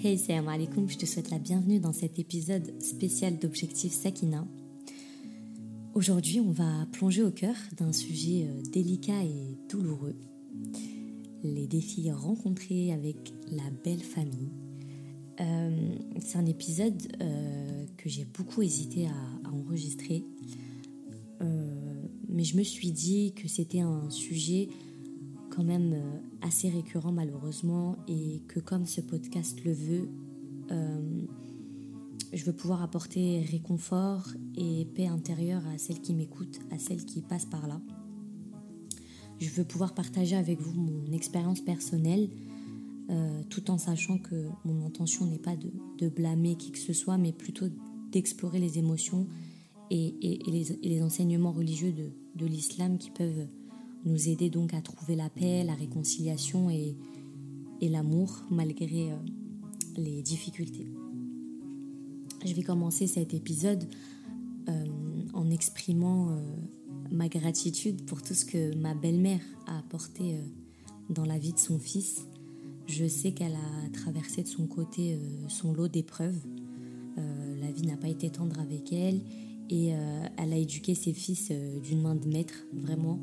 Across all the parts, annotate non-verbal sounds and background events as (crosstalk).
Hey, salam alaikum, je te souhaite la bienvenue dans cet épisode spécial d'Objectif Sakina. Aujourd'hui, on va plonger au cœur d'un sujet euh, délicat et douloureux. Les défis rencontrés avec la belle famille. Euh, c'est un épisode euh, que j'ai beaucoup hésité à, enregistrer, mais je me suis dit que c'était un sujet quand même euh, assez récurrent malheureusement et que comme ce podcast le veut, euh, je veux pouvoir apporter réconfort et paix intérieure à celles qui m'écoutent, à celles qui passent par là. Je veux pouvoir partager avec vous mon expérience personnelle, euh, tout en sachant que mon intention n'est pas de, blâmer qui que ce soit, mais plutôt d'explorer les émotions et, les, enseignements religieux de, de l'islam qui peuvent nous aider donc à trouver la paix, la réconciliation et, et l'amour malgré euh, les difficultés. Je vais commencer cet épisode euh, en exprimant euh, ma gratitude pour tout ce que ma belle-mère a apporté dans la vie de son fils. Je sais qu'elle a traversé de son côté son lot d'épreuves. la vie n'a pas été tendre avec elle et elle a éduqué ses fils d'une main de maître, vraiment.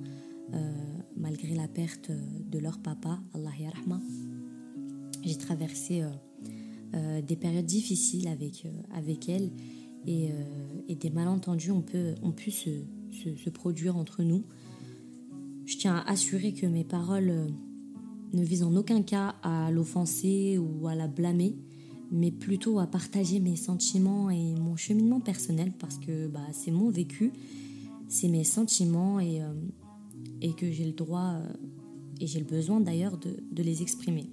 Euh, malgré la perte de leur papa, Allah yarahma. J'ai traversé euh, euh, des périodes difficiles avec, avec elle et, des malentendus ont, pu, se, produire entre nous. Je tiens à assurer que mes paroles ne visent en aucun cas à l'offenser ou à la blâmer, mais plutôt à partager mes sentiments et mon cheminement personnel parce que bah, c'est mon vécu, c'est mes sentiments et, et que j'ai le droit euh, et j'ai le besoin d'ailleurs de, les exprimer.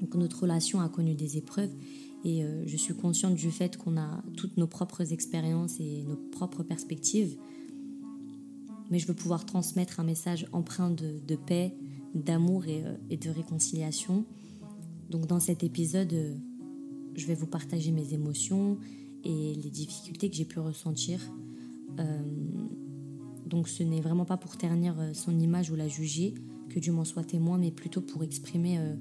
Donc notre relation a connu des épreuves et euh, je suis consciente du fait qu'on a toutes nos propres expériences et nos propres perspectives. Mais je veux pouvoir transmettre un message empreint de, paix, d'amour euh, et, de réconciliation. Donc dans cet épisode, je vais vous partager mes émotions et les difficultés que j'ai pu ressentir. Donc ce n'est vraiment pas pour ternir euh, son image ou la juger, que Dieu m'en soit témoin, mais plutôt pour exprimer euh,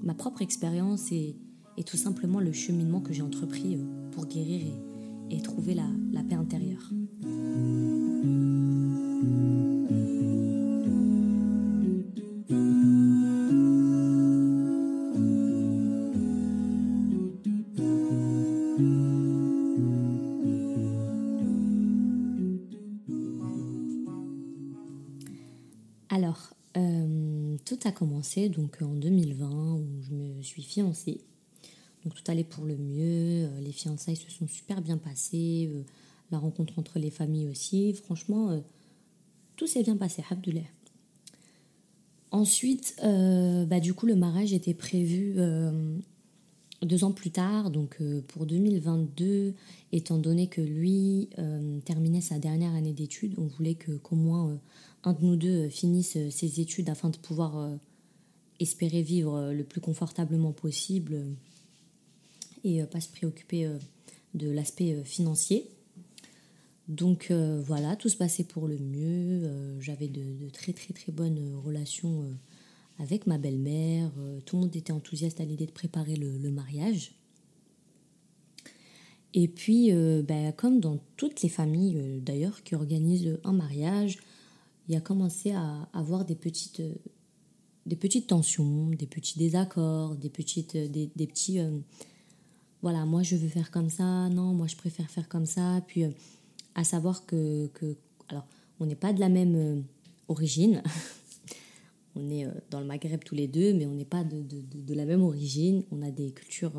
ma propre expérience et, tout simplement le cheminement que j'ai entrepris euh, pour guérir et, trouver la paix intérieure. Tout a commencé donc en 2020 où je me suis fiancée. Donc tout allait pour le mieux, euh, les fiançailles se sont super bien passées, euh, la rencontre entre les familles aussi. Franchement, euh, tout s'est bien passé, Abdullah. Ensuite, bah, du coup, le mariage était prévu deux ans plus tard, donc pour 2022, étant donné que lui terminait sa dernière année d'études, on voulait qu'au moins un de nous deux finisse ses études afin de pouvoir euh, espérer vivre euh, le plus confortablement possible euh, et pas se préoccuper de l'aspect financier. Donc voilà, tout se passait pour le mieux. J'avais de, très très très bonnes relations avec ma belle-mère. Tout le monde était enthousiaste à l'idée de préparer le, mariage. Et puis, ben, comme dans toutes les familles d'ailleurs qui organisent un mariage, il a commencé à avoir des petites, euh, des petites tensions, des petits désaccords, des, petites, euh, des, petits... Euh, voilà, moi je veux faire comme ça, non, moi je préfère faire comme ça. Puis à savoir que, que alors, on n'est pas de la même origine. (laughs) on est dans le Maghreb tous les deux, mais on n'est pas de, la même origine. On a des cultures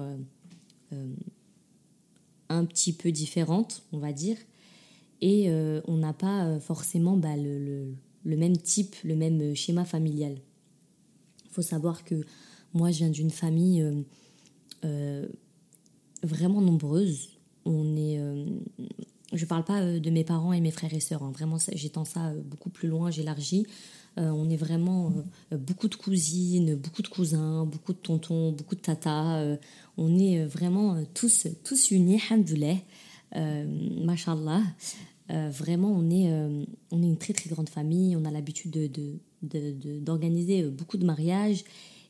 un petit peu différentes, on va dire et euh, on n'a pas euh, forcément bah, le, même type, le même schéma familial. Il faut savoir que moi, je viens d'une famille euh, vraiment nombreuse. On est, je ne parle pas de mes parents et mes frères et sœurs, hein. vraiment, j'étends ça beaucoup plus loin, j'élargis. On est vraiment beaucoup de cousines, beaucoup de cousins, beaucoup de tontons, beaucoup de tatas. on est vraiment tous, tous unis, hamdoulah. Euh, mashallah. Euh, vraiment, on est, euh, on est une très très grande famille. On a l'habitude d'organiser de, beaucoup de mariages.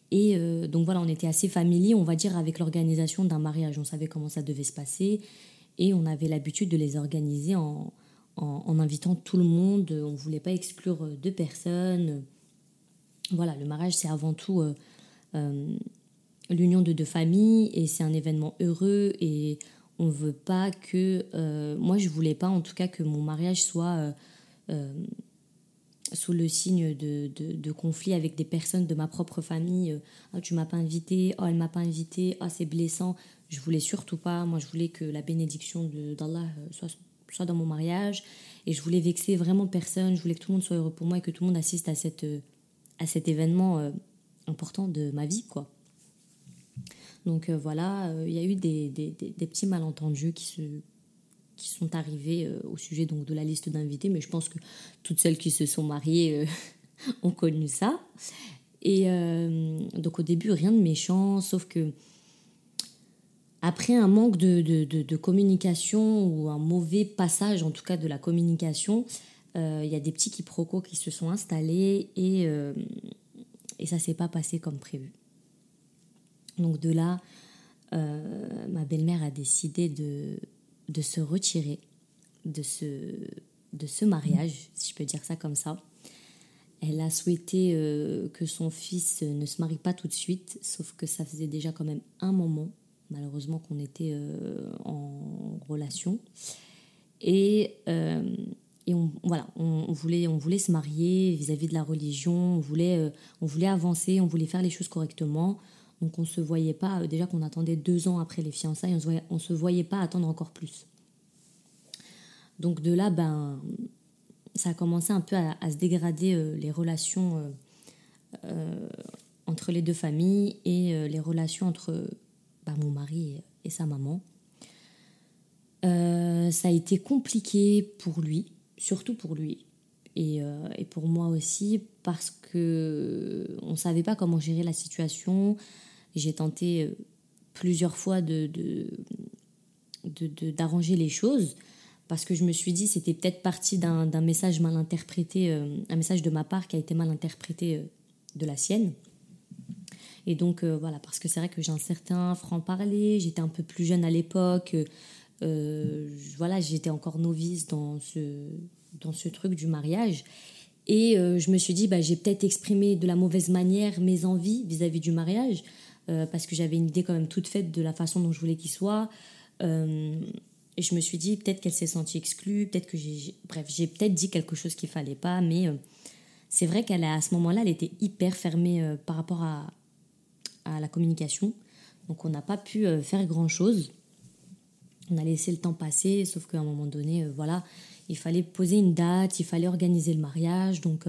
Et donc voilà, on était assez familier, on va dire, avec l'organisation d'un mariage. On savait comment ça devait se passer et on avait l'habitude de les organiser en, en, invitant tout le monde. On ne voulait pas exclure deux personnes. Voilà, le mariage, c'est avant tout l'union de deux familles et c'est un événement heureux et on veut pas que euh, moi je voulais pas en tout cas que mon mariage soit euh, euh, sous le signe de, conflits avec des personnes de ma propre famille oh, tu m'as pas invité oh elle m'a pas invité oh c'est blessant je voulais surtout pas moi je voulais que la bénédiction d'Allah soit, soit dans mon mariage et je voulais vexer vraiment personne je voulais que tout le monde soit heureux pour moi et que tout le monde assiste à cette à cet événement important de ma vie quoi donc euh, voilà, euh, il y a eu des, petits malentendus qui, se, qui sont arrivés euh, au sujet donc, de la liste d'invités, mais je pense que toutes celles qui se sont mariées (laughs) ont connu ça. Et donc au début, rien de méchant, sauf que après un manque de, communication ou un mauvais passage en tout cas de la communication, il y a des petits quiproquos qui se sont installés et, et ça s'est pas passé comme prévu. Donc de là, euh, ma belle-mère a décidé de, de se retirer de ce, de ce mariage, si je peux dire ça comme ça. Elle a souhaité euh, que son fils ne se marie pas tout de suite, sauf que ça faisait déjà quand même un moment, malheureusement, qu'on était euh, en relation. Et, et on, voilà, on, voulait, on voulait se marier vis-à-vis de la religion, on voulait, on voulait avancer, on voulait faire les choses correctement. Donc on ne se voyait pas, euh, déjà qu'on attendait deux ans après les fiançailles, on ne se, voyait pas attendre encore plus. Donc de là, ben, ça a commencé un peu à, se dégrader euh, les relations euh, entre les deux familles et les relations entre ben, mon mari et, sa maman. ça a été compliqué pour lui, surtout pour lui. Et, et pour moi aussi, parce que on ne savait pas comment gérer la situation. J'ai tenté euh, plusieurs fois de, d'arranger les choses parce que je me suis dit c'était peut-être parti d'un, message mal interprété, euh, un message de ma part qui a été mal interprété euh, de la sienne. Et donc voilà, parce que c'est vrai que j'ai un certain franc-parler, j'étais un peu plus jeune à l'époque, voilà, j'étais encore novice dans ce, dans ce truc du mariage. Et je me suis dit, bah, j'ai peut-être exprimé de la mauvaise manière mes envies vis-à-vis du mariage. Euh, parce que j'avais une idée quand même toute faite de la façon dont je voulais qu'il soit. Euh, et je me suis dit, peut-être qu'elle s'est sentie exclue, peut-être que j'ai. Bref, j'ai peut-être dit quelque chose qu'il fallait pas, mais euh, c'est vrai qu'elle à ce moment-là, elle était hyper fermée par rapport à, à la communication. Donc on n'a pas pu faire grand-chose. On a laissé le temps passer, sauf qu'à un moment donné, voilà, il fallait poser une date, il fallait organiser le mariage. Donc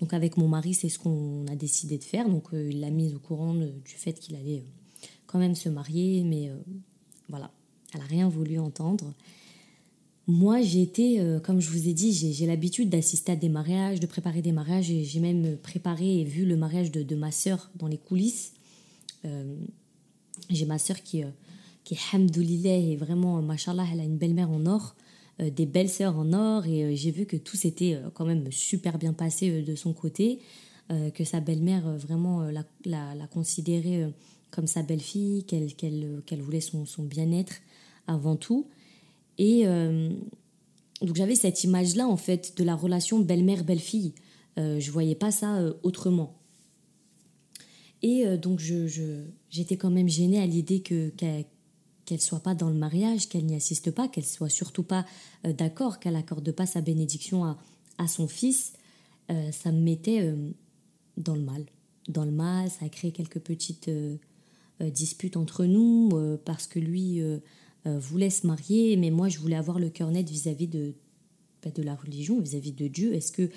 donc avec mon mari, c'est ce qu'on a décidé de faire. Donc euh, il l'a mise au courant du fait qu'il allait euh, quand même se marier, mais euh, voilà, elle n'a rien voulu entendre. Moi, j'ai été, comme je vous ai dit, j'ai l'habitude d'assister à des mariages, de préparer des mariages. J'ai même préparé et vu le mariage de, ma sœur dans les coulisses. J'ai ma sœur qui, qui est hamdoulillah et vraiment, machallah, elle a une belle-mère en or. Euh, des belles sœurs en or et euh, j'ai vu que tout s'était euh, quand même super bien passé de son côté, que sa belle-mère vraiment la, la, considérait comme sa belle-fille, qu'elle qu'elle voulait son, son bien-être avant tout. Et donc j'avais cette image-là en fait de la relation belle-mère-belle-fille. Euh, je voyais pas ça autrement. Et donc je, j'étais quand même gênée à l'idée que, qu'elle soit pas dans le mariage, qu'elle n'y assiste pas, qu'elle soit surtout pas euh, d'accord, qu'elle accorde pas sa bénédiction à, à son fils, euh, ça me mettait euh, dans le mal. Dans le mal, ça a créé quelques petites disputes entre nous parce que lui voulait se marier, mais moi je voulais avoir le cœur net vis-à-vis de, bah, de la religion, vis-à-vis de Dieu. Est-ce que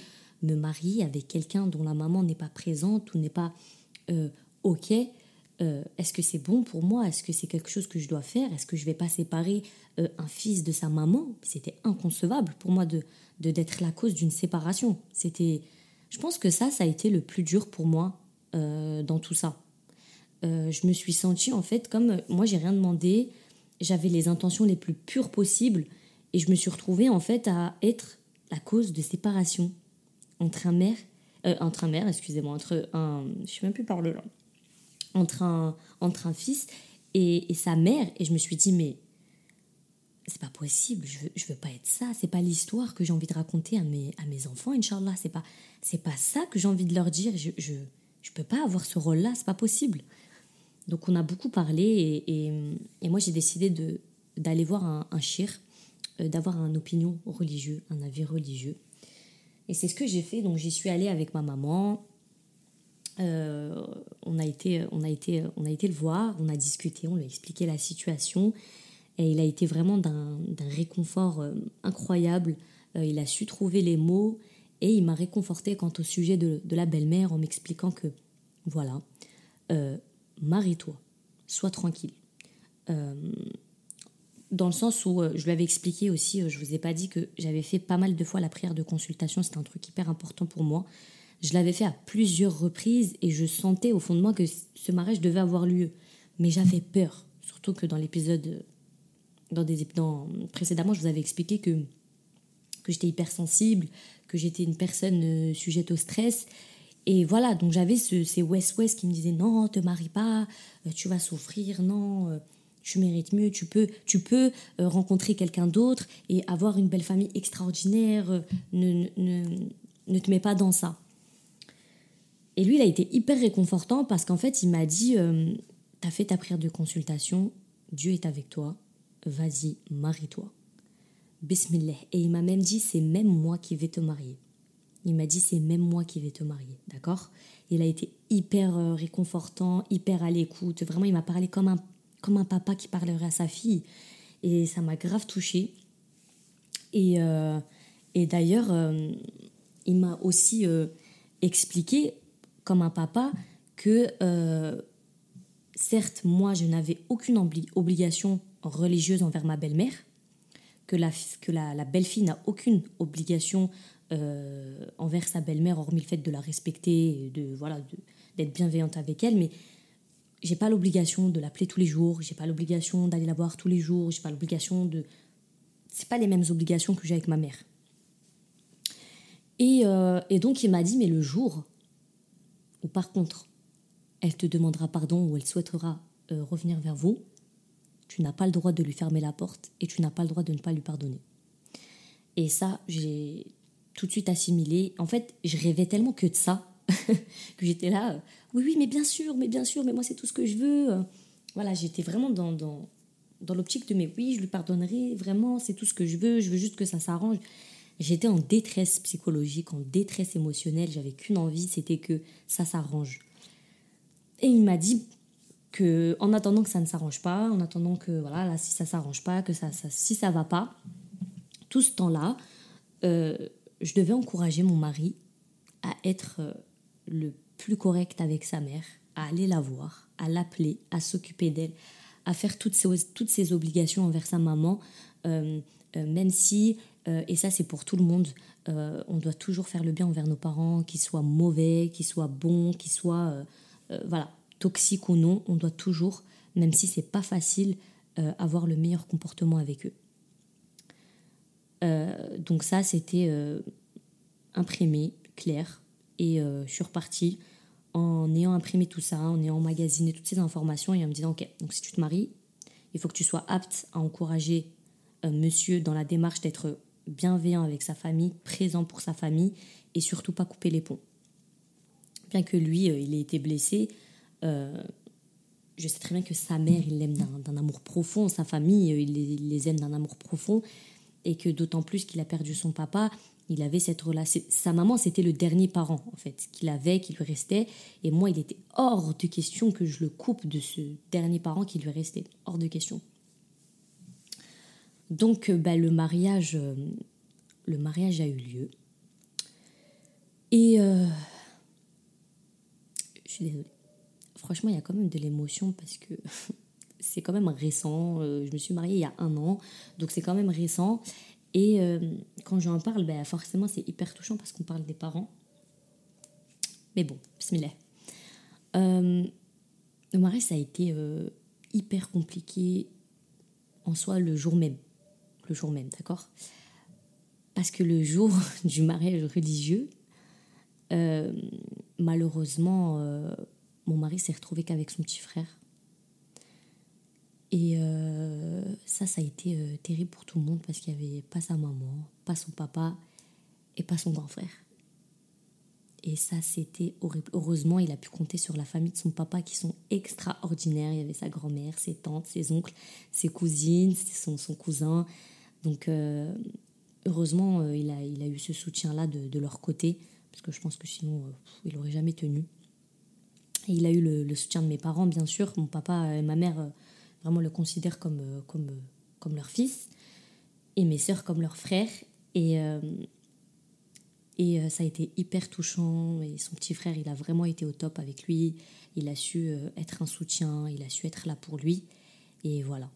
me marier avec quelqu'un dont la maman n'est pas présente ou n'est pas ok euh, est-ce que c'est bon pour moi? Est-ce que c'est quelque chose que je dois faire? Est-ce que je vais pas séparer euh, un fils de sa maman? C'était inconcevable pour moi de d'être la cause d'une séparation. C'était, je pense que ça, ça a été le plus dur pour moi euh, dans tout ça. je me suis sentie en fait comme moi, j'ai rien demandé, j'avais les intentions les plus pures possibles et je me suis retrouvée en fait à être la cause de séparation entre un mère, entre un mère, excusez-moi, entre un, je sais même plus parler entre un, entre un fils et, sa mère. Et je me suis dit, mais c'est pas possible, je veux, je veux pas être ça, c'est pas l'histoire que j'ai envie de raconter à mes, à mes enfants, Inch'Allah, c'est pas, c'est pas ça que j'ai envie de leur dire, je, je, je peux pas avoir ce rôle-là, c'est pas possible. Donc on a beaucoup parlé et, et, moi j'ai décidé de, d'aller voir un, un euh, d'avoir une opinion religieuse, un avis religieux. Et c'est ce que j'ai fait, donc j'y suis allée avec ma maman, euh, on, a été, on, a été, on a été le voir, on a discuté, on lui a expliqué la situation. Et il a été vraiment d'un réconfort euh, incroyable. Euh, il a su trouver les mots et il m'a réconforté quant au sujet de, la belle-mère en m'expliquant que, voilà, marie-toi, sois tranquille. Dans le sens où je lui avais expliqué aussi, je vous ai pas dit que j'avais fait pas mal de fois la prière de consultation, c'était un truc hyper important pour moi. Je l'avais fait à plusieurs reprises et je sentais au fond de moi que ce mariage devait avoir lieu. Mais j'avais peur, surtout que dans l'épisode dans des dans, précédemment, je vous avais expliqué que, que j'étais hypersensible, que j'étais une personne euh, sujette au stress. Et voilà, donc j'avais ce, ces West-West qui me disaient non, te marie pas, euh, tu vas souffrir, non, euh, tu mérites mieux, tu peux, tu peux rencontrer quelqu'un d'autre et avoir une belle famille extraordinaire, ne, ne, ne, te mets pas dans ça. Et lui, il a été hyper réconfortant parce qu'en fait, il m'a dit, tu as fait ta prière de consultation, Dieu est avec toi, vas-y, marie-toi. Bismillah. Et il m'a même dit, c'est même moi qui vais te marier. Il m'a dit, c'est même moi qui vais te marier. D'accord? Il a été hyper euh, réconfortant, hyper à l'écoute. Vraiment, il m'a parlé comme un, comme un papa qui parlerait à sa fille. Et ça m'a grave touchée. Et, euh, et d'ailleurs, euh, il m'a aussi expliqué, comme un papa, que certes, moi, je n'avais aucune obligation religieuse envers ma belle-mère, que la, que la, belle-fille n'a aucune obligation euh, envers sa belle-mère, hormis le fait de la respecter, de voilà, d'être bienveillante avec elle, mais j'ai pas l'obligation de l'appeler tous les jours, j'ai pas l'obligation d'aller la voir tous les jours, j'ai pas l'obligation de. C'est pas les mêmes obligations que j'ai avec ma mère. Et, euh, et donc il m'a dit, mais le jour où par contre elle te demandera pardon ou elle souhaitera euh, revenir vers vous, tu n'as pas le droit de lui fermer la porte et tu n'as pas le droit de ne pas lui pardonner. Et ça, j'ai tout de suite assimilé. En fait, je rêvais tellement que de ça (laughs) que j'étais là. Oui, oui, mais bien sûr, mais bien sûr, mais moi c'est tout ce que je veux. Voilà, j'étais vraiment dans, dans, dans l'optique de mais oui, je lui pardonnerai, vraiment, c'est tout ce que je veux, je veux juste que ça s'arrange. J'étais en détresse psychologique, en détresse émotionnelle, j'avais qu'une envie, c'était que ça s'arrange. Et il m'a dit, que en attendant que ça ne s'arrange pas, en attendant que voilà, là, si ça s'arrange pas, que ça, ça, si ça va pas, tout ce temps-là, euh, je devais encourager mon mari à être euh, le plus correct avec sa mère, à aller la voir, à l'appeler, à s'occuper d'elle, à faire toutes ses, toutes ses obligations envers sa maman, euh, même si, et ça c'est pour tout le monde, on doit toujours faire le bien envers nos parents, qu'ils soient mauvais, qu'ils soient bons, qu'ils soient... voilà, toxique ou non, on doit toujours, même si c'est pas facile, euh, avoir le meilleur comportement avec eux. Euh, donc ça, c'était euh, imprimé, clair, et je suis repartie en ayant imprimé tout ça, en ayant emmagasiné toutes ces informations et en me disant, ok, donc si tu te maries, il faut que tu sois apte à encourager monsieur dans la démarche d'être bienveillant avec sa famille, présent pour sa famille et surtout pas couper les ponts. Bien que lui, il ait été blessé, euh, je sais très bien que sa mère, il l'aime d'un amour profond, sa famille, euh, il les, aime d'un amour profond, et que d'autant plus qu'il a perdu son papa, il avait cette relation. Sa maman, c'était le dernier parent, en fait, qu'il avait, qui lui restait, et moi, il était hors de question que je le coupe de ce dernier parent qui lui restait, hors de question. Donc, euh, bah, le mariage, le mariage a eu lieu, et je suis désolée franchement, il y a quand même de l'émotion parce que (laughs) c'est quand même récent. Euh, je me suis mariée il y a un an, donc c'est quand même récent. Et euh, quand j'en parle, ben, forcément, c'est hyper touchant parce qu'on parle des parents. Mais bon, bismillah. Euh, le mariage, ça a été hyper compliqué en soi le jour même. Le jour même, d'accord? Parce que le jour (laughs) du mariage religieux, malheureusement, mon mari s'est retrouvé qu'avec son petit frère. Et euh, ça, ça a été euh, terrible pour tout le monde parce qu'il n'y avait pas sa maman, pas son papa et pas son grand frère. Et ça, c'était horrible. Heureusement, il a pu compter sur la famille de son papa qui sont extraordinaires. Il y avait sa grand-mère, ses tantes, ses oncles, ses cousines, son, son cousin. Donc, euh, heureusement, il, a, il a eu ce soutien-là de, leur côté parce que je pense que sinon, il n'aurait jamais tenu. Et il a eu le, soutien de mes parents, bien sûr. Mon papa et ma mère vraiment le considèrent comme, euh, comme, euh, comme leur fils. Et mes sœurs comme leur frère. Et, et ça a été hyper touchant. Et son petit frère, il a vraiment été au top avec lui. Il a su être un soutien. Il a su être là pour lui. Et voilà.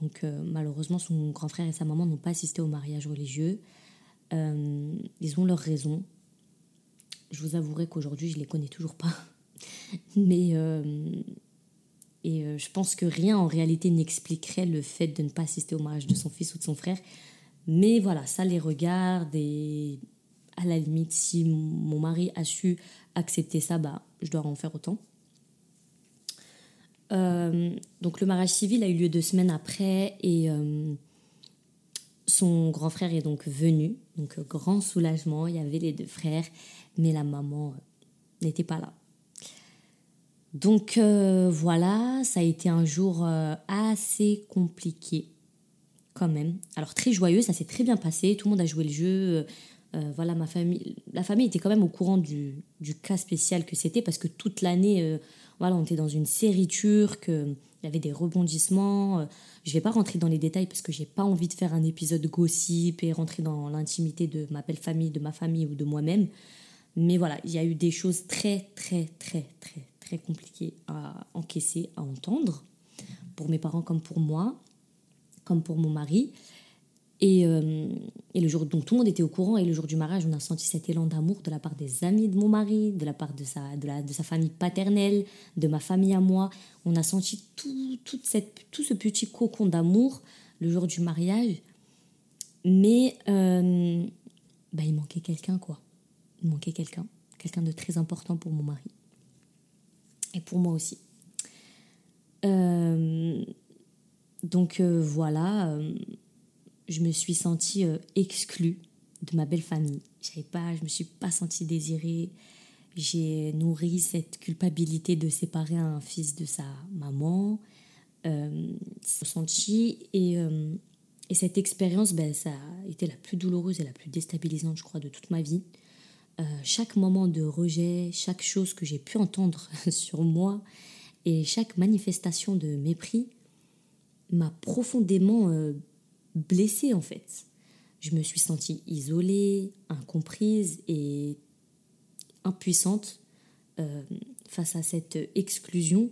Donc malheureusement, son grand frère et sa maman n'ont pas assisté au mariage religieux. ils ont leurs raisons. Je vous avouerai qu'aujourd'hui, je les connais toujours pas. (laughs) Mais euh, et euh, je pense que rien en réalité n'expliquerait le fait de ne pas assister au mariage de son fils ou de son frère. Mais voilà, ça les regarde et à la limite, si mon mari a su accepter ça, bah, je dois en faire autant. Euh, donc le mariage civil a eu lieu deux semaines après et son grand frère est donc venu. Donc grand soulagement, il y avait les deux frères, mais la maman n'était pas là. Donc euh, voilà, ça a été un jour euh, assez compliqué quand même. Alors très joyeux, ça s'est très bien passé, tout le monde a joué le jeu. Euh, voilà, ma famille, la famille était quand même au courant du, cas spécial que c'était parce que toute l'année, voilà, on était dans une série turque, il y avait des rebondissements. je vais pas rentrer dans les détails parce que j'ai pas envie de faire un épisode gossip et rentrer dans l'intimité de ma belle famille, de ma famille ou de moi-même. Mais voilà, il y a eu des choses très, très, très, très, très compliqué à encaisser, à entendre, pour mes parents comme pour moi, comme pour mon mari. Et, euh, et, le jour, donc tout le monde était au courant, et le jour du mariage, on a senti cet élan d'amour de la part des amis de mon mari, de la part de sa, de sa famille paternelle, de ma famille à moi. On a senti tout, toute cette, tout ce petit cocon d'amour le jour du mariage. Mais euh, bah, il manquait quelqu'un, quoi. Il manquait quelqu'un, quelqu'un de très important pour mon mari et pour moi aussi. Euh, donc euh, voilà, euh, je me suis sentie exclue de ma belle famille. Je pas, je me suis pas sentie désirée. J'ai nourri cette culpabilité de séparer un fils de sa maman. Senti et, et cette expérience, ben, ça a été la plus douloureuse et la plus déstabilisante, je crois, de toute ma vie. Euh, chaque moment de rejet, chaque chose que j'ai pu entendre (laughs) sur moi et chaque manifestation de mépris m'a profondément euh, blessée en fait. Je me suis sentie isolée, incomprise et impuissante euh, face à cette exclusion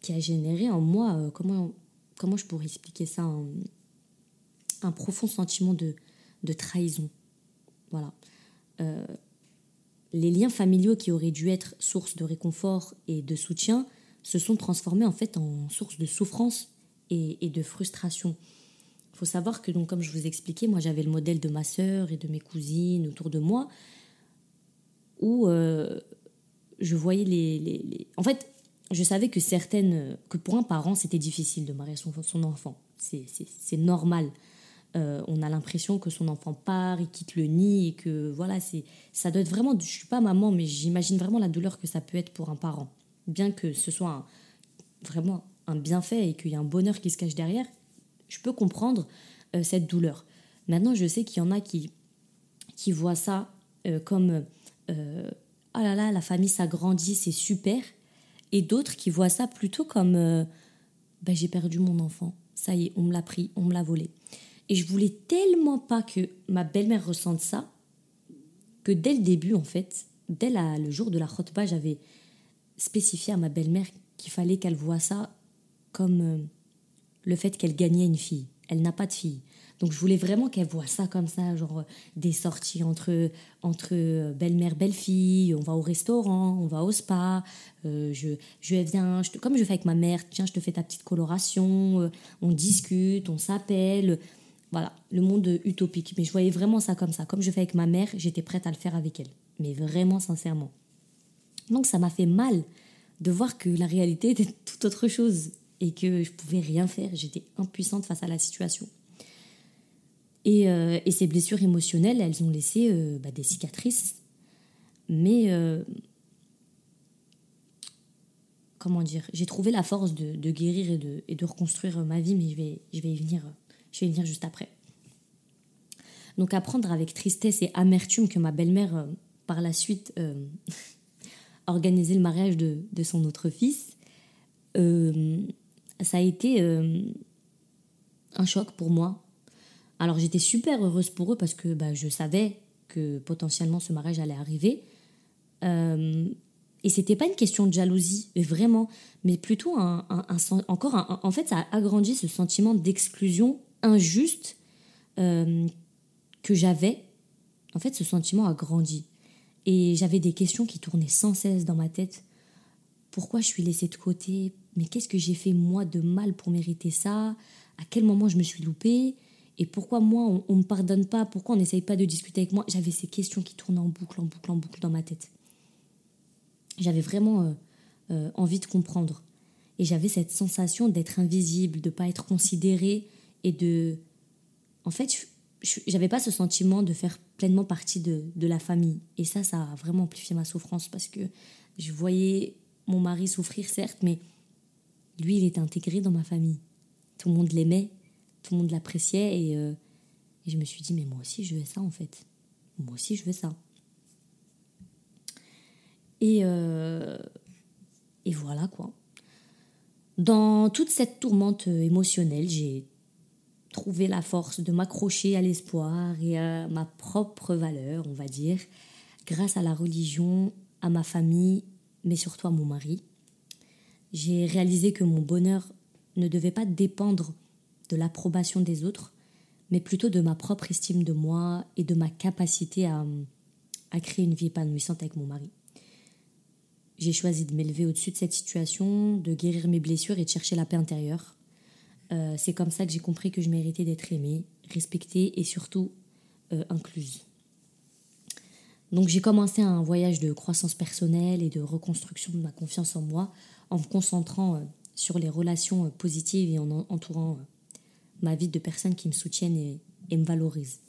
qui a généré en moi, comment, comment je pourrais expliquer ça, un, profond sentiment de, de trahison. Voilà. Euh, les liens familiaux qui auraient dû être source de réconfort et de soutien se sont transformés en fait en source de souffrance et, de frustration. Il faut savoir que, donc, comme je vous expliquais, moi j'avais le modèle de ma sœur et de mes cousines autour de moi, où euh, je voyais les, les, En fait, je savais que certaines, que pour un parent c'était difficile de marier son, son enfant. C'est normal. Euh, on a l'impression que son enfant part, il quitte le nid et que voilà, c'est ça doit être vraiment. Je suis pas maman, mais j'imagine vraiment la douleur que ça peut être pour un parent, bien que ce soit vraiment un bienfait et qu'il y a un bonheur qui se cache derrière. Je peux comprendre euh, cette douleur. Maintenant, je sais qu'il y en a qui qui voient ça euh, comme oh là là, la famille s'agrandit, c'est super, et d'autres qui voient ça plutôt comme ben, j'ai perdu mon enfant, ça y est, on me l'a pris, on me l'a volé. Et je voulais tellement pas que ma belle-mère ressente ça que dès le début, en fait, dès le jour de la khotbah, j'avais spécifié à ma belle-mère qu'il fallait qu'elle voie ça comme euh, le fait qu'elle gagnait une fille. Elle n'a pas de fille. Donc je voulais vraiment qu'elle voie ça comme ça, genre des sorties entre, entre euh, belle-mère, belle-fille, on va au restaurant, on va au spa, euh, je, je viens, comme je fais avec ma mère, tiens, je te fais ta petite coloration, on discute, on s'appelle, voilà, le monde utopique. Mais je voyais vraiment ça comme ça. Comme je fais avec ma mère, j'étais prête à le faire avec elle. Mais vraiment sincèrement. Donc ça m'a fait mal de voir que la réalité était tout autre chose et que je pouvais rien faire. J'étais impuissante face à la situation. Et, euh, ces blessures émotionnelles, elles ont laissé euh, bah, des cicatrices. Mais euh, comment dire? J'ai trouvé la force de, guérir et de, et de, reconstruire ma vie, mais je vais, je vais y venir. Je vais venir juste après. Donc apprendre avec tristesse et amertume que ma belle-mère, par la suite, (laughs) organisé le mariage de, son autre fils, euh, ça a été euh, un choc pour moi. Alors j'étais super heureuse pour eux parce que bah, je savais que potentiellement ce mariage allait arriver. Euh, et c'était pas une question de jalousie, vraiment, mais plutôt un, encore en fait ça a agrandi ce sentiment d'exclusion injuste euh, que j'avais. En fait, ce sentiment a grandi. Et j'avais des questions qui tournaient sans cesse dans ma tête. Pourquoi je suis laissée de côté? Mais qu'est-ce que j'ai fait moi de mal pour mériter ça? À quel moment je me suis loupée? Et pourquoi moi on ne me pardonne pas? Pourquoi on n'essaye pas de discuter avec moi? J'avais ces questions qui tournaient en boucle, en boucle, en boucle dans ma tête. J'avais vraiment euh, euh, envie de comprendre. Et j'avais cette sensation d'être invisible, de ne pas être considérée et de... En fait, j'avais pas ce sentiment de faire pleinement partie de, de, la famille. Et ça, ça a vraiment amplifié ma souffrance parce que je voyais mon mari souffrir, certes, mais lui, il était intégré dans ma famille. Tout le monde l'aimait, tout le monde l'appréciait et, euh, je me suis dit, mais moi aussi, je veux ça en fait. Moi aussi, je veux ça. Et, euh, et voilà quoi. Dans toute cette tourmente émotionnelle, j'ai la force de m'accrocher à l'espoir et à ma propre valeur, on va dire, grâce à la religion, à ma famille, mais surtout à mon mari. J'ai réalisé que mon bonheur ne devait pas dépendre de l'approbation des autres, mais plutôt de ma propre estime de moi et de ma capacité à, à créer une vie épanouissante avec mon mari. J'ai choisi de m'élever au-dessus de cette situation, de guérir mes blessures et de chercher la paix intérieure. Euh, c'est comme ça que j'ai compris que je méritais d'être aimée, respectée et surtout euh, incluse. Donc j'ai commencé un voyage de croissance personnelle et de reconstruction de ma confiance en moi en me concentrant euh, sur les relations positives et en entourant ma vie de personnes qui me soutiennent et, me valorisent.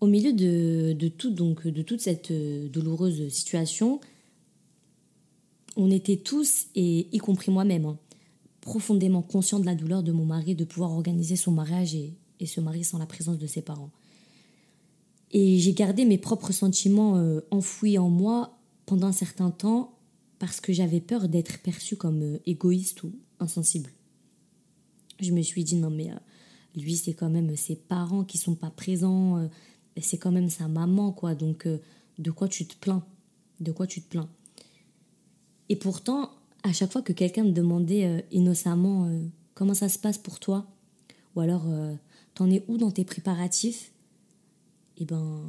Au milieu de, tout, donc, de toute cette douloureuse situation, on était tous, et y compris moi-même, hein, profondément conscients de la douleur de mon mari de pouvoir organiser son mariage et, se marier sans la présence de ses parents. Et j'ai gardé mes propres sentiments euh, enfouis en moi pendant un certain temps parce que j'avais peur d'être perçue comme euh, égoïste ou insensible. Je me suis dit non mais euh, lui c'est quand même ses parents qui sont pas présents, c'est quand même sa maman quoi donc de quoi tu te plains? De quoi tu te plains? Et pourtant, à chaque fois que quelqu'un me demandait euh, innocemment euh, comment ça se passe pour toi, ou alors euh, t'en es où dans tes préparatifs, et eh ben,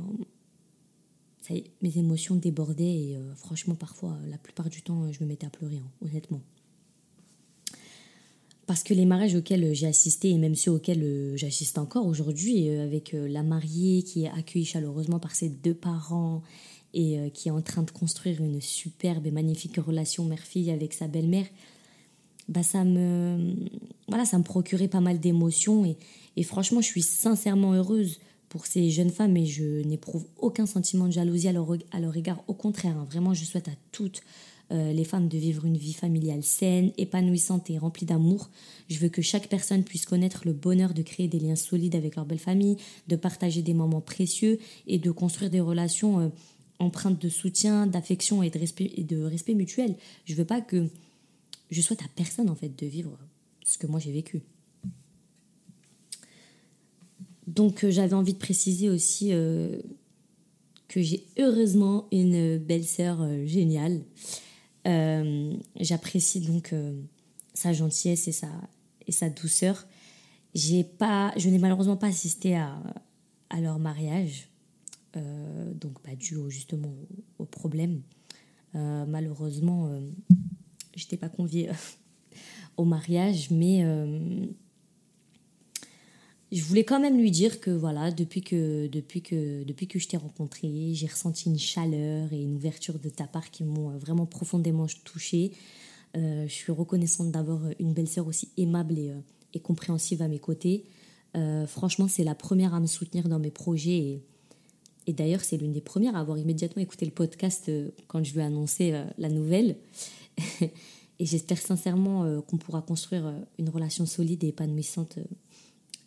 mes émotions débordaient et franchement, parfois, la plupart du temps, je me mettais à pleurer, hein, honnêtement. Parce que les mariages auxquels j'ai assisté, et même ceux auxquels j'assiste encore aujourd'hui, avec la mariée qui est accueillie chaleureusement par ses deux parents, et euh, qui est en train de construire une superbe et magnifique relation mère-fille avec sa belle-mère, bah ça me voilà ça me procurait pas mal d'émotions et, franchement je suis sincèrement heureuse pour ces jeunes femmes et je n'éprouve aucun sentiment de jalousie à leur, à leur égard au contraire hein. vraiment je souhaite à toutes euh, les femmes de vivre une vie familiale saine, épanouissante et remplie d'amour. Je veux que chaque personne puisse connaître le bonheur de créer des liens solides avec leur belle famille, de partager des moments précieux et de construire des relations euh, empreinte de soutien, d'affection et de respect, et de respect mutuel. Je veux pas que je souhaite à personne en fait de vivre ce que moi j'ai vécu. Donc euh, j'avais envie de préciser aussi euh, que j'ai heureusement une belle sœur euh, géniale. J'apprécie donc sa gentillesse et sa, et sa douceur. Pas, je n'ai malheureusement pas assisté à, à leur mariage. Euh, donc pas dû justement au, problème. Euh, malheureusement, euh, j'étais pas conviée au mariage, mais je voulais quand même lui dire que voilà, depuis que, depuis que, depuis que je t'ai rencontré, j'ai ressenti une chaleur et une ouverture de ta part qui m'ont vraiment profondément touchée. je suis reconnaissante d'avoir une belle-sœur aussi aimable et, et, compréhensive à mes côtés. franchement, c'est la première à me soutenir dans mes projets et, et d'ailleurs, c'est l'une des premières à avoir immédiatement écouté le podcast euh, quand je lui ai annoncé euh, la nouvelle. (laughs) et j'espère sincèrement euh, qu'on pourra construire une relation solide et épanouissante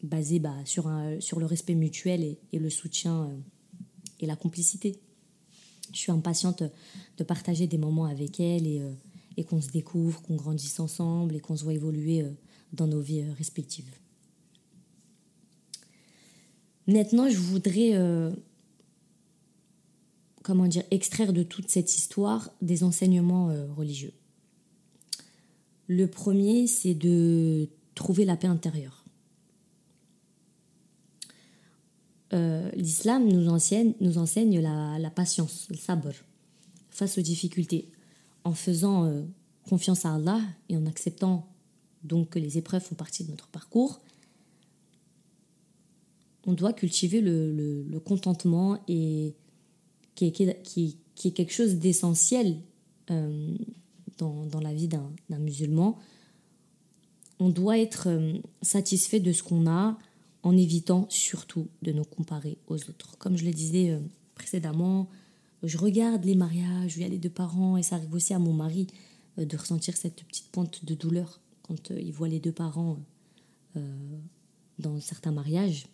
basée bah, sur, le respect mutuel et, le soutien et la complicité. Je suis impatiente de partager des moments avec elle et, et qu'on se découvre, qu'on grandisse ensemble et qu'on se voit évoluer dans nos vies respectives. Maintenant, je voudrais comment dire, extraire de toute cette histoire des enseignements euh, religieux. Le premier, c'est de trouver la paix intérieure. Euh, l'islam nous enseigne, la, patience, le sabr, face aux difficultés, en faisant euh, confiance à Allah et en acceptant que les épreuves font partie de notre parcours. On doit cultiver le contentement et qui est, quelque chose d'essentiel euh, dans, dans, la vie d'un musulman. On doit être euh, satisfait de ce qu'on a en évitant surtout de nous comparer aux autres. Comme je le disais euh, précédemment, je regarde les mariages, il y a les deux parents, et ça arrive aussi à mon mari de ressentir cette petite pointe de douleur quand il voit les deux parents dans certains mariages.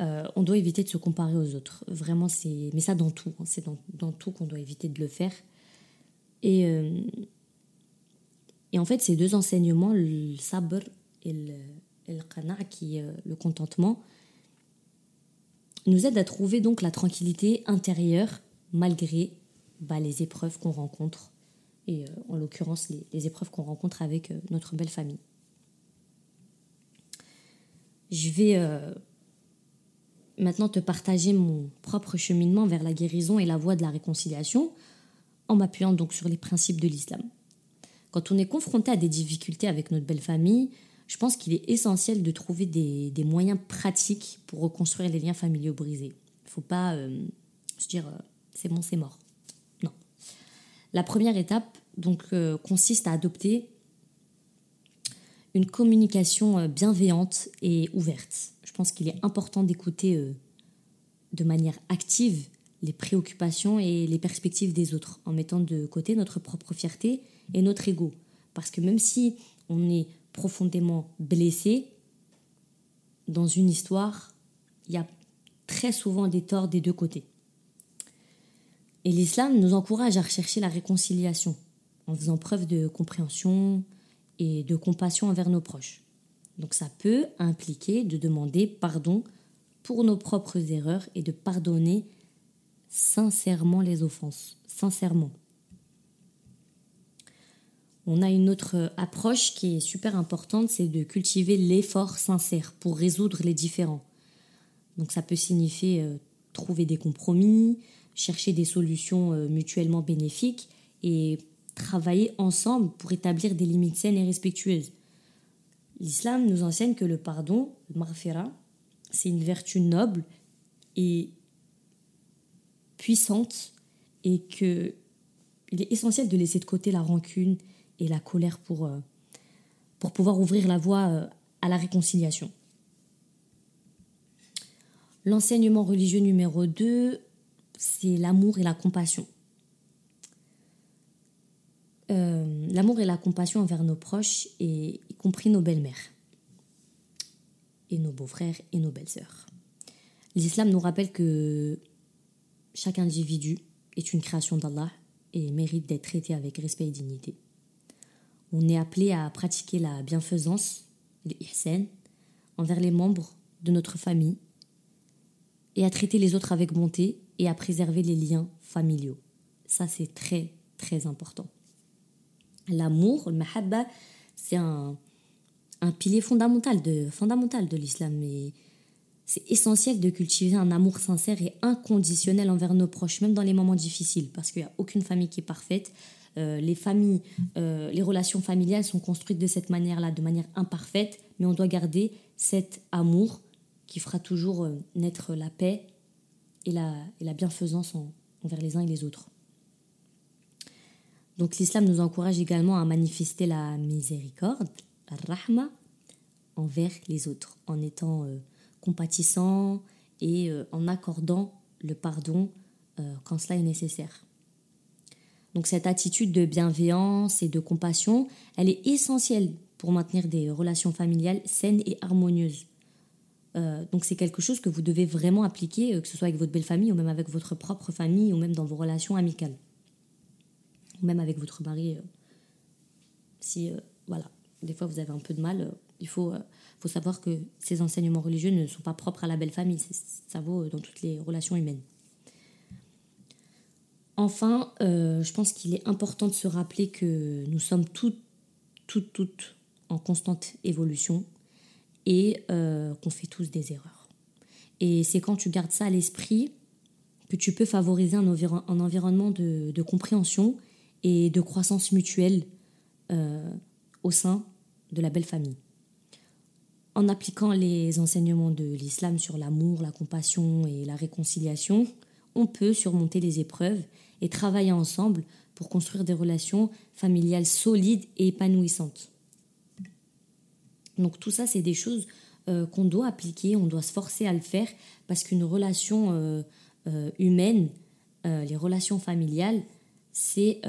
Euh, on doit éviter de se comparer aux autres. Vraiment, c'est. Mais ça, dans tout. Hein. c'est dans, tout qu'on doit éviter de le faire. Et, euh, et en fait, ces deux enseignements, le sabr et le, qana, qui est euh, le contentement, nous aident à trouver donc la tranquillité intérieure malgré bah, les épreuves qu'on rencontre. Et en l'occurrence, les, les, épreuves qu'on rencontre avec notre belle famille. Je vais maintenant te partager mon propre cheminement vers la guérison et la voie de la réconciliation en m'appuyant donc sur les principes de l'islam. Quand on est confronté à des difficultés avec notre belle famille, je pense qu'il est essentiel de trouver des, moyens pratiques pour reconstruire les liens familiaux brisés. Il ne faut pas euh, se dire euh, c'est bon, c'est mort. Non. La première étape euh, consiste à adopter une communication bienveillante et ouverte je pense qu'il est important d'écouter euh, de manière active les préoccupations et les perspectives des autres, en mettant de côté notre propre fierté et notre ego. Parce que même si on est profondément blessé, dans une histoire, il y a très souvent des torts des deux côtés. Et l'islam nous encourage à rechercher la réconciliation en faisant preuve de compréhension et de compassion envers nos proches. Donc ça peut impliquer de demander pardon pour nos propres erreurs et de pardonner sincèrement les offenses, sincèrement. On a une autre approche qui est super importante, c'est de cultiver l'effort sincère pour résoudre les différends. Donc ça peut signifier euh, trouver des compromis, chercher des solutions euh, mutuellement bénéfiques et travailler ensemble pour établir des limites saines et respectueuses. L'islam nous enseigne que le pardon, le marfira, c'est une vertu noble et puissante et que il est essentiel de laisser de côté la rancune et la colère pour, euh, pour pouvoir ouvrir la voie euh, à la réconciliation. L'enseignement religieux numéro 2, c'est l'amour et la compassion. Euh, l'amour et la compassion envers nos proches, et, y compris nos belles-mères, et nos beaux-frères et nos belles-sœurs. L'islam nous rappelle que chaque individu est une création d'Allah et mérite d'être traité avec respect et dignité. On est appelé à pratiquer la bienfaisance, l'ihsan, envers les membres de notre famille et à traiter les autres avec bonté et à préserver les liens familiaux. Ça, c'est très, très important. L'amour, le mahabba, c'est un, pilier fondamental de, l'islam. Et c'est essentiel de cultiver un amour sincère et inconditionnel envers nos proches, même dans les moments difficiles, parce qu'il n'y a aucune famille qui est parfaite. Euh, les familles, euh, les relations familiales sont construites de cette manière-là, de manière imparfaite, mais on doit garder cet amour qui fera toujours euh, naître la paix et la bienfaisance envers les uns et les autres. Donc l'islam nous encourage également à manifester la miséricorde, la rahma, envers les autres, en étant euh, compatissant et euh, en accordant le pardon quand cela est nécessaire. Donc cette attitude de bienveillance et de compassion, elle est essentielle pour maintenir des relations familiales saines et harmonieuses. Euh, donc c'est quelque chose que vous devez vraiment appliquer, euh, que ce soit avec votre belle famille ou même avec votre propre famille ou même dans vos relations amicales. Même avec votre mari. Euh, si, voilà, des fois vous avez un peu de mal, il faut, faut savoir que ces enseignements religieux ne sont pas propres à la belle famille, ça vaut dans toutes les relations humaines. Enfin, je pense qu'il est important de se rappeler que nous sommes toutes, toutes, toutes en constante évolution et euh, qu'on fait tous des erreurs. Et c'est quand tu gardes ça à l'esprit que tu peux favoriser un, environnement de, compréhension et de croissance mutuelle euh, au sein de la belle famille. En appliquant les enseignements de l'islam sur l'amour, la compassion et la réconciliation, on peut surmonter les épreuves et travailler ensemble pour construire des relations familiales solides et épanouissantes. Donc tout ça, c'est des choses euh, qu'on doit appliquer, on doit se forcer à le faire parce qu'une relation euh, humaine, les relations familiales, c'est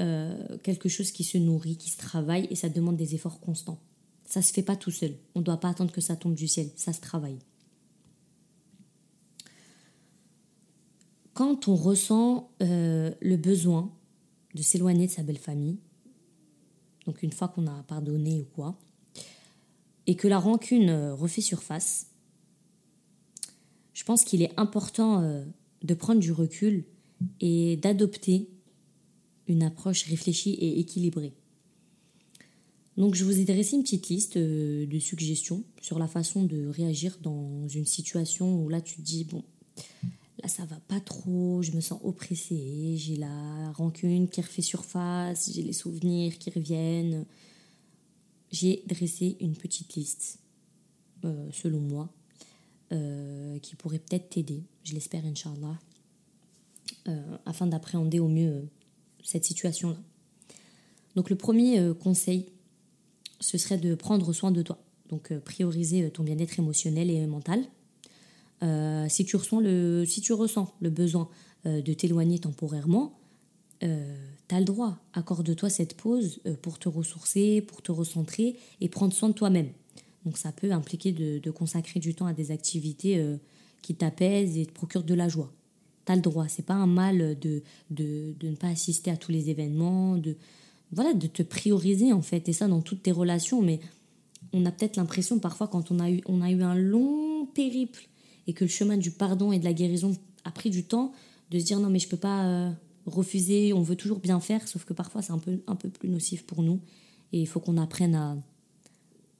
quelque chose qui se nourrit, qui se travaille et ça demande des efforts constants. Ça se fait pas tout seul. On ne doit pas attendre que ça tombe du ciel. Ça se travaille. Quand on ressent le besoin de s'éloigner de sa belle famille, donc une fois qu'on a pardonné ou quoi, et que la rancune euh, refait surface, je pense qu'il est important euh, de prendre du recul et d'adopter une approche réfléchie et équilibrée. Donc je vous ai dressé une petite liste euh, de suggestions sur la façon de réagir dans une situation où là tu te dis bon là ça va pas trop, je me sens oppressée, j'ai la rancune qui refait surface, j'ai les souvenirs qui reviennent, j'ai dressé une petite liste, euh, selon moi, euh, qui pourrait peut-être t'aider, je l'espère, Inch'Allah, afin d'appréhender au mieux cette situation-là. Donc le premier conseil, ce serait de prendre soin de toi. Donc prioriser ton bien-être émotionnel et mental. si, tu ressens le, si tu ressens le besoin de t'éloigner temporairement, tu le droit. Accorde-toi cette pause euh, pour te ressourcer, pour te recentrer et prendre soin de toi-même. Donc ça peut impliquer de, consacrer du temps à des activités euh, qui t'apaisent et te procurent de la joie. Le droit. C'est pas un mal de, de, ne pas assister à tous les événements, de, voilà, de te prioriser en fait. Et ça dans toutes tes relations. Mais on a peut-être l'impression parfois quand on a, eu, on a eu un long périple et que le chemin du pardon et de la guérison a pris du temps, de se dire non mais je peux pas... Euh, refuser, on veut toujours bien faire, sauf que parfois c'est un peu, un peu plus nocif pour nous. Et il faut qu'on apprenne à,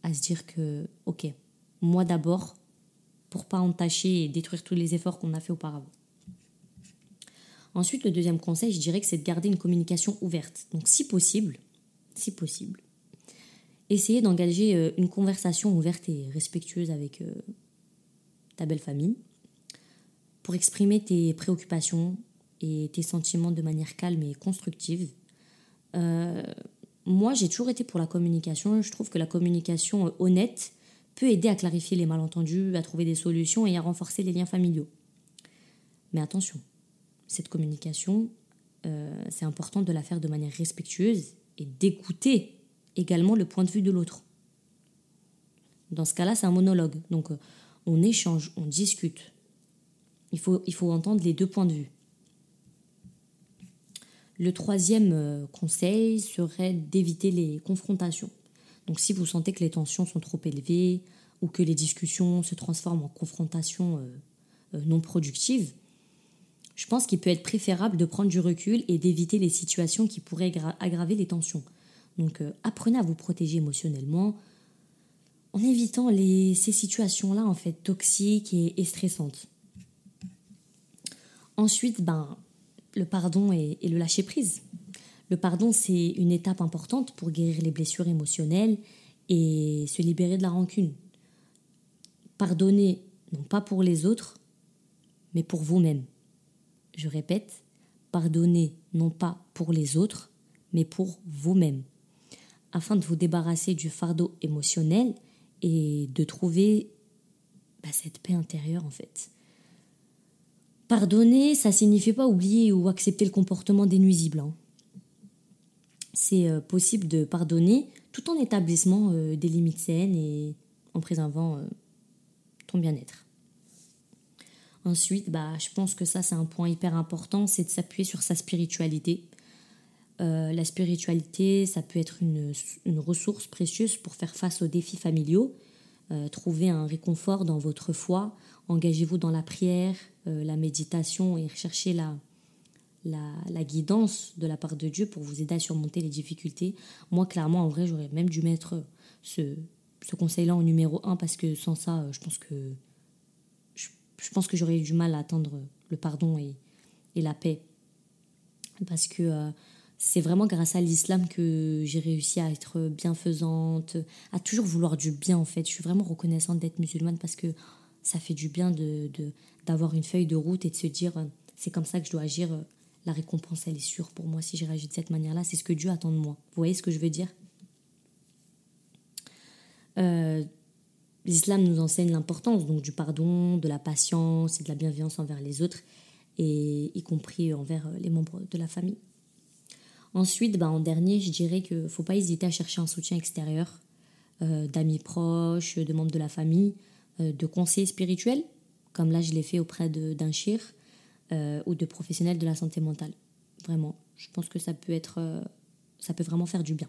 à se dire que, ok, moi d'abord, pour pas entacher et détruire tous les efforts qu'on a fait auparavant. Ensuite, le deuxième conseil, je dirais que c'est de garder une communication ouverte. Donc, si possible, si possible, essayez d'engager euh, une conversation ouverte et respectueuse avec euh, ta belle famille pour exprimer tes préoccupations, et tes sentiments de manière calme et constructive. Euh, moi, j'ai toujours été pour la communication. Je trouve que la communication honnête peut aider à clarifier les malentendus, à trouver des solutions et à renforcer les liens familiaux. Mais attention, cette communication, euh, c'est important de la faire de manière respectueuse et d'écouter également le point de vue de l'autre. Dans ce cas-là, c'est un monologue. Donc, on échange, on discute. Il faut, il faut entendre les deux points de vue. Le troisième euh, conseil serait d'éviter les confrontations. Donc si vous sentez que les tensions sont trop élevées ou que les discussions se transforment en confrontations euh, euh, non productives, je pense qu'il peut être préférable de prendre du recul et d'éviter les situations qui pourraient aggraver les tensions. Donc apprenez à vous protéger émotionnellement en évitant ces situations-là en fait toxiques et, et stressantes. Ensuite, ben, le pardon et, le lâcher-prise. Le pardon, c'est une étape importante pour guérir les blessures émotionnelles et se libérer de la rancune. Pardonnez non pas pour les autres, mais pour vous-même. Je répète, pardonnez non pas pour les autres, mais pour vous-même, afin de vous débarrasser du fardeau émotionnel et de trouver bah, cette paix intérieure en fait. Pardonner, ça signifie pas oublier ou accepter le comportement des nuisibles. Hein. C'est euh, possible de pardonner tout en établissant euh, des limites saines et en préservant euh, ton bien-être. Ensuite, bah, je pense que ça, c'est un point hyper important, c'est de s'appuyer sur sa spiritualité. la spiritualité, ça peut être une, une, ressource précieuse pour faire face aux défis familiaux. trouver un réconfort dans votre foi, engagez-vous dans la prière, la méditation et recherchez la, la, guidance de la part de Dieu pour vous aider à surmonter les difficultés. Moi, clairement, en vrai, j'aurais même dû mettre ce, ce conseil-là en numéro un parce que sans ça, je pense que je, pense que j'aurais eu du mal à atteindre le pardon et, et la paix. Parce que euh, c'est vraiment grâce à l'islam que j'ai réussi à être bienfaisante, à toujours vouloir du bien en fait. Je suis vraiment reconnaissante d'être musulmane parce que ça fait du bien de d'avoir une feuille de route et de se dire c'est comme ça que je dois agir la récompense, elle est sûre pour moi si j'ai réagi de cette manière-là. C'est ce que Dieu attend de moi. Vous voyez ce que je veux dire? Euh, L'islam nous enseigne l'importance donc du pardon, de la patience et de la bienveillance envers les autres, et y compris envers euh, les membres de la famille. Ensuite, bah, en dernier, je dirais qu'il ne faut pas hésiter à chercher un soutien extérieur, euh, d'amis proches, de membres de la famille, de conseillers spirituels, comme là je l'ai fait auprès d'un shir, euh, ou de professionnels de la santé mentale. Vraiment, je pense que ça peut être, euh, ça peut vraiment faire du bien.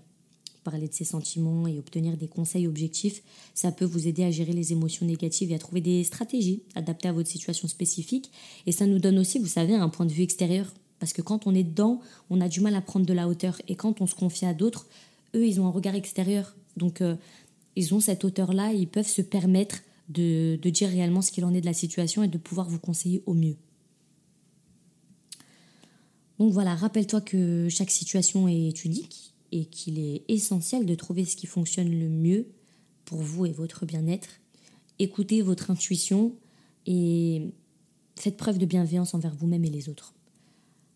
Parler de ses sentiments et obtenir des conseils objectifs, ça peut vous aider à gérer les émotions négatives et à trouver des stratégies adaptées à votre situation spécifique. Et ça nous donne aussi, vous savez, un point de vue extérieur. Parce que quand on est dedans, on a du mal à prendre de la hauteur. Et quand on se confie à d'autres, eux, ils ont un regard extérieur. Donc, euh, ils ont cette hauteur-là et ils peuvent se permettre de, de dire réellement ce qu'il en est de la situation et de pouvoir vous conseiller au mieux. Donc voilà, rappelle-toi que chaque situation est unique et qu'il est essentiel de trouver ce qui fonctionne le mieux pour vous et votre bien-être. Écoutez votre intuition et faites preuve de bienveillance envers vous-même et les autres.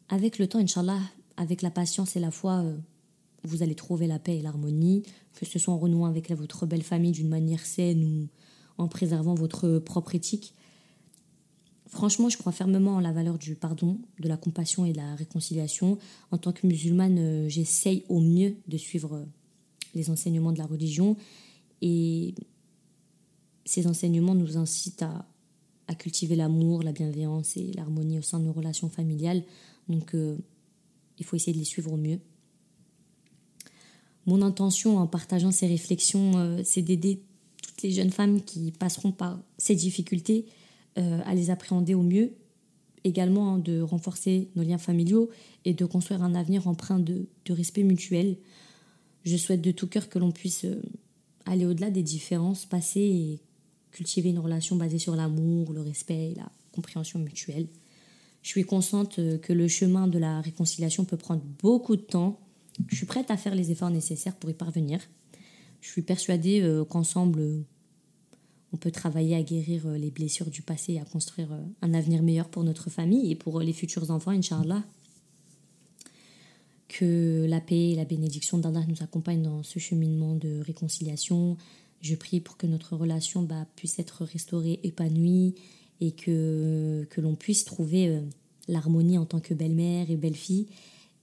Avec le temps, Inch'Allah, avec la patience et la foi, euh, vous allez trouver la paix et l'harmonie, que ce soit en renouant avec votre belle famille d'une manière saine ou en préservant votre propre éthique. Franchement, je crois fermement en la valeur du pardon, de la compassion et de la réconciliation. En tant que musulmane, euh, j'essaye au mieux de suivre euh, les enseignements de la religion et ces enseignements nous incitent à, cultiver l'amour, la bienveillance et l'harmonie au sein de nos relations familiales. Donc, euh, il faut essayer de les suivre au mieux. Mon intention en partageant ces réflexions, c'est d'aider toutes les jeunes femmes qui passeront par ces difficultés euh, à les appréhender au mieux, également hein, de renforcer nos liens familiaux et de construire un avenir empreint de, respect mutuel. Je souhaite de tout cœur que l'on puisse euh, aller au-delà des différences passées et cultiver une relation basée sur l'amour, le respect et la compréhension mutuelle. Je suis consciente euh, que le chemin de la réconciliation peut prendre beaucoup de temps. Je suis prête à faire les efforts nécessaires pour y parvenir. Je suis persuadée qu'ensemble, on peut travailler à guérir euh, les blessures du passé et à construire euh, un avenir meilleur pour notre famille et pour euh, les futurs enfants, Inch'Allah. Que la paix et la bénédiction d'Allah nous accompagnent dans ce cheminement de réconciliation. Je prie pour que notre relation bah, puisse être restaurée, épanouie et que, l'on puisse trouver l'harmonie en tant que belle-mère et belle-fille.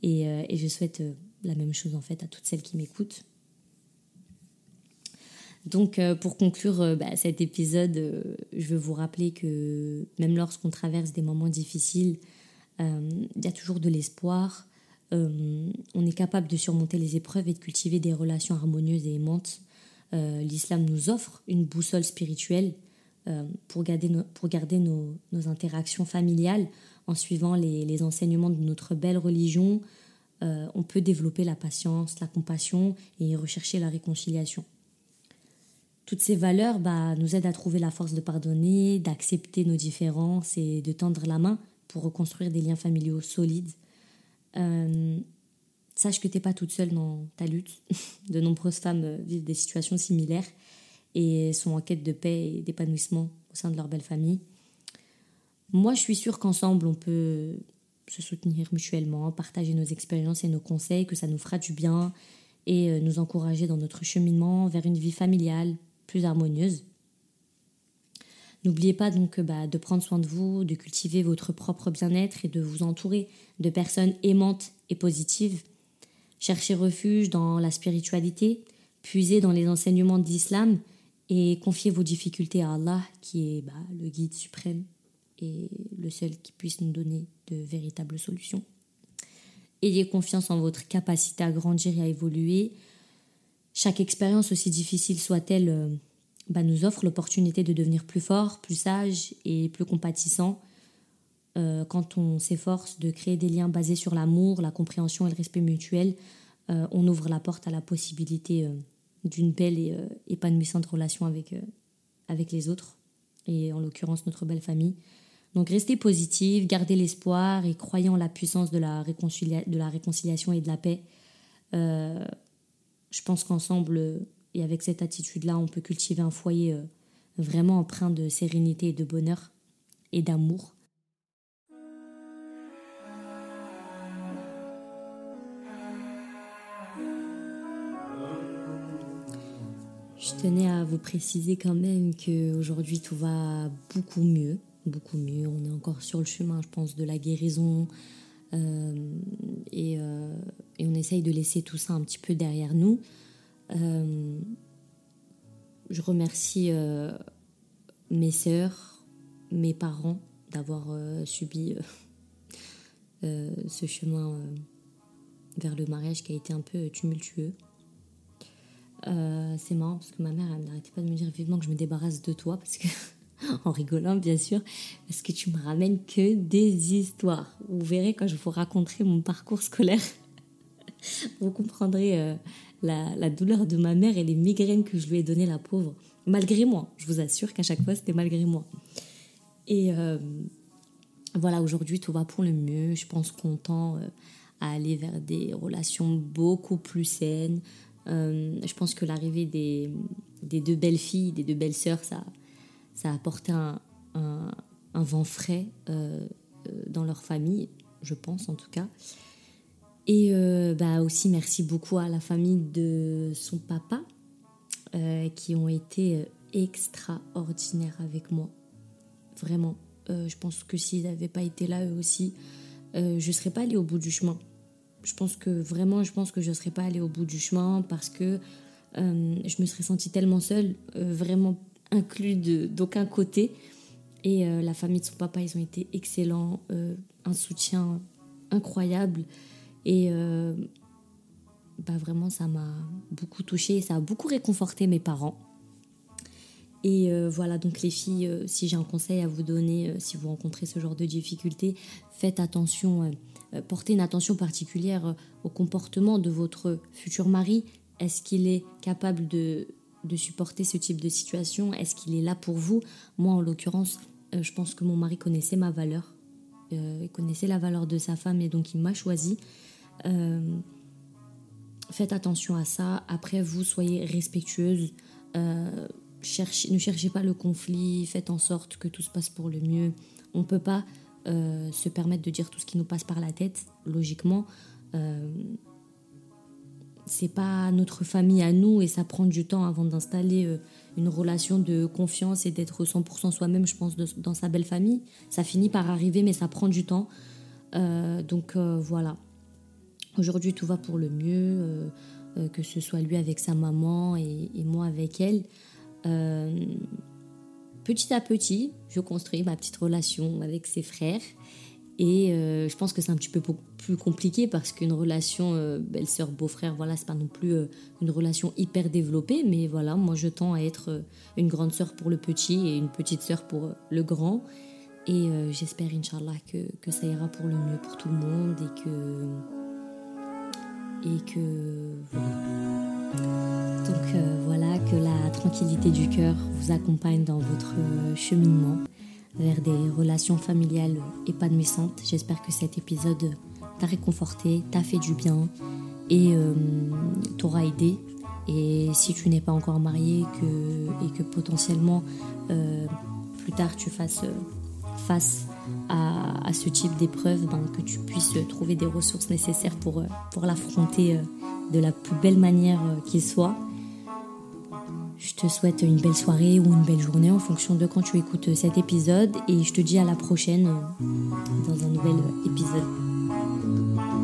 Et, je souhaite la même chose en fait à toutes celles qui m'écoutent. Donc euh, pour conclure euh, bah, cet épisode, euh, je veux vous rappeler que même lorsqu'on traverse des moments difficiles, il y a toujours de l'espoir. on est capable de surmonter les épreuves et de cultiver des relations harmonieuses et aimantes. L'islam nous offre une boussole spirituelle pour garder, nos, interactions familiales en suivant les, enseignements de notre belle religion. on peut développer la patience, la compassion et rechercher la réconciliation. Toutes ces valeurs bah, nous aident à trouver la force de pardonner, d'accepter nos différences et de tendre la main pour reconstruire des liens familiaux solides. Euh, sache que tu n'es pas toute seule dans ta lutte. (laughs) De nombreuses femmes vivent des situations similaires et sont en quête de paix et d'épanouissement au sein de leur belle famille. Moi, je suis sûre qu'ensemble, on peut se soutenir mutuellement, partager nos expériences et nos conseils, que ça nous fera du bien et euh, nous encourager dans notre cheminement vers une vie familiale harmonieuse. N'oubliez pas donc bah, de prendre soin de vous, de cultiver votre propre bien-être et de vous entourer de personnes aimantes et positives. Cherchez refuge dans la spiritualité, puisez dans les enseignements de l'islam et confiez vos difficultés à Allah qui est bah, le guide suprême et le seul qui puisse nous donner de véritables solutions. Ayez confiance en votre capacité à grandir et à évoluer. Chaque expérience, aussi difficile soit-elle, euh, bah, nous offre l'opportunité de devenir plus fort, plus sage et plus compatissant. Euh, quand on s'efforce de créer des liens basés sur l'amour, la compréhension et le respect mutuel, euh, on ouvre la porte à la possibilité d'une belle et épanouissante relation avec, avec les autres, et en l'occurrence notre belle famille. Donc restez positive, gardez l'espoir et croyez en la puissance de la, de la réconciliation et de la paix. Je pense qu'ensemble, et avec cette attitude-là, on peut cultiver un foyer euh, vraiment empreint de sérénité et de bonheur et d'amour. Je tenais à vous préciser quand même qu'aujourd'hui tout va beaucoup mieux beaucoup mieux. On est encore sur le chemin, je pense, de la guérison. Euh, euh, et, on essaye de laisser tout ça un petit peu derrière nous. Euh, je remercie mes sœurs, mes parents d'avoir subi (laughs) ce chemin vers le mariage qui a été un peu tumultueux. c'est marrant parce que ma mère n'arrêtait pas de me dire vivement que je me débarrasse de toi parce que (laughs) (laughs) en rigolant bien sûr, parce que tu me ramènes que des histoires. Vous verrez quand je vous raconterai mon parcours scolaire, (laughs) vous comprendrez euh, la, douleur de ma mère et les migraines que je lui ai données, la pauvre. Malgré moi, je vous assure qu'à chaque fois c'était malgré moi. Et euh, voilà, aujourd'hui tout va pour le mieux. Je pense qu'on tend euh, à aller vers des relations beaucoup plus saines. je pense que l'arrivée des, des deux belles filles, des deux belles sœurs, ça ça a apporté un, vent frais euh, euh, dans leur famille, je pense en tout cas. Et euh, bah aussi merci beaucoup à la famille de son papa qui ont été extraordinaires avec moi. Vraiment. je pense que s'ils n'avaient pas été là eux aussi, je ne serais pas allée au bout du chemin. Je pense que vraiment, je pense que je ne serais pas allée au bout du chemin parce que je me serais sentie tellement seule, vraiment inclus d'aucun côté. Et euh, la famille de son papa, ils ont été excellents, euh, un soutien incroyable. Et euh, bah vraiment, ça m'a beaucoup touchée, ça a beaucoup réconforté mes parents. Et voilà, donc les filles, si j'ai un conseil à vous donner, si vous rencontrez ce genre de difficultés, faites attention, portez une attention particulière au comportement de votre futur mari. Est-ce qu'il est capable de de supporter ce type de situation Est-ce qu'il est là pour vous? Moi, en l'occurrence, euh, je pense que mon mari connaissait ma valeur. Euh, il connaissait la valeur de sa femme et donc il m'a choisi. Euh, faites attention à ça. Après, vous, soyez respectueuse. Ne cherchez pas le conflit. Faites en sorte que tout se passe pour le mieux. On ne peut pas se permettre de dire tout ce qui nous passe par la tête, logiquement c'est pas notre famille à nous et ça prend du temps avant d'installer euh, une relation de confiance et d'être 100% soi-même, je pense, dans sa belle famille. Ça finit par arriver, mais ça prend du temps. Euh, donc euh, voilà. Aujourd'hui, tout va pour le mieux, que ce soit lui avec sa maman et, et moi avec elle. petit à petit, je construis ma petite relation avec ses frères. Et euh, je pense que c'est un petit peu plus compliqué parce qu'une relation euh, belle-sœur, beau-frère, voilà, c'est pas non plus euh, une relation hyper développée. Mais voilà, moi je tends à être une grande sœur pour le petit et une petite sœur pour le grand. Et j'espère, Inch'Allah, que, que, ça ira pour le mieux pour tout le monde et que. Et que. Voilà. Donc voilà, que la tranquillité du cœur vous accompagne dans votre cheminement vers des relations familiales épanouissantes. J'espère que cet épisode t'a réconforté, t'a fait du bien et euh, t'aura aidé Et si tu n'es pas encore marié et que potentiellement euh, plus tard tu fasses face à, ce type d'épreuve, ben, que tu puisses trouver des ressources nécessaires pour, pour l'affronter de la plus belle manière qu'il soit. Te souhaite une belle soirée ou une belle journée en fonction de quand tu écoutes cet épisode et je te dis à la prochaine dans un nouvel épisode.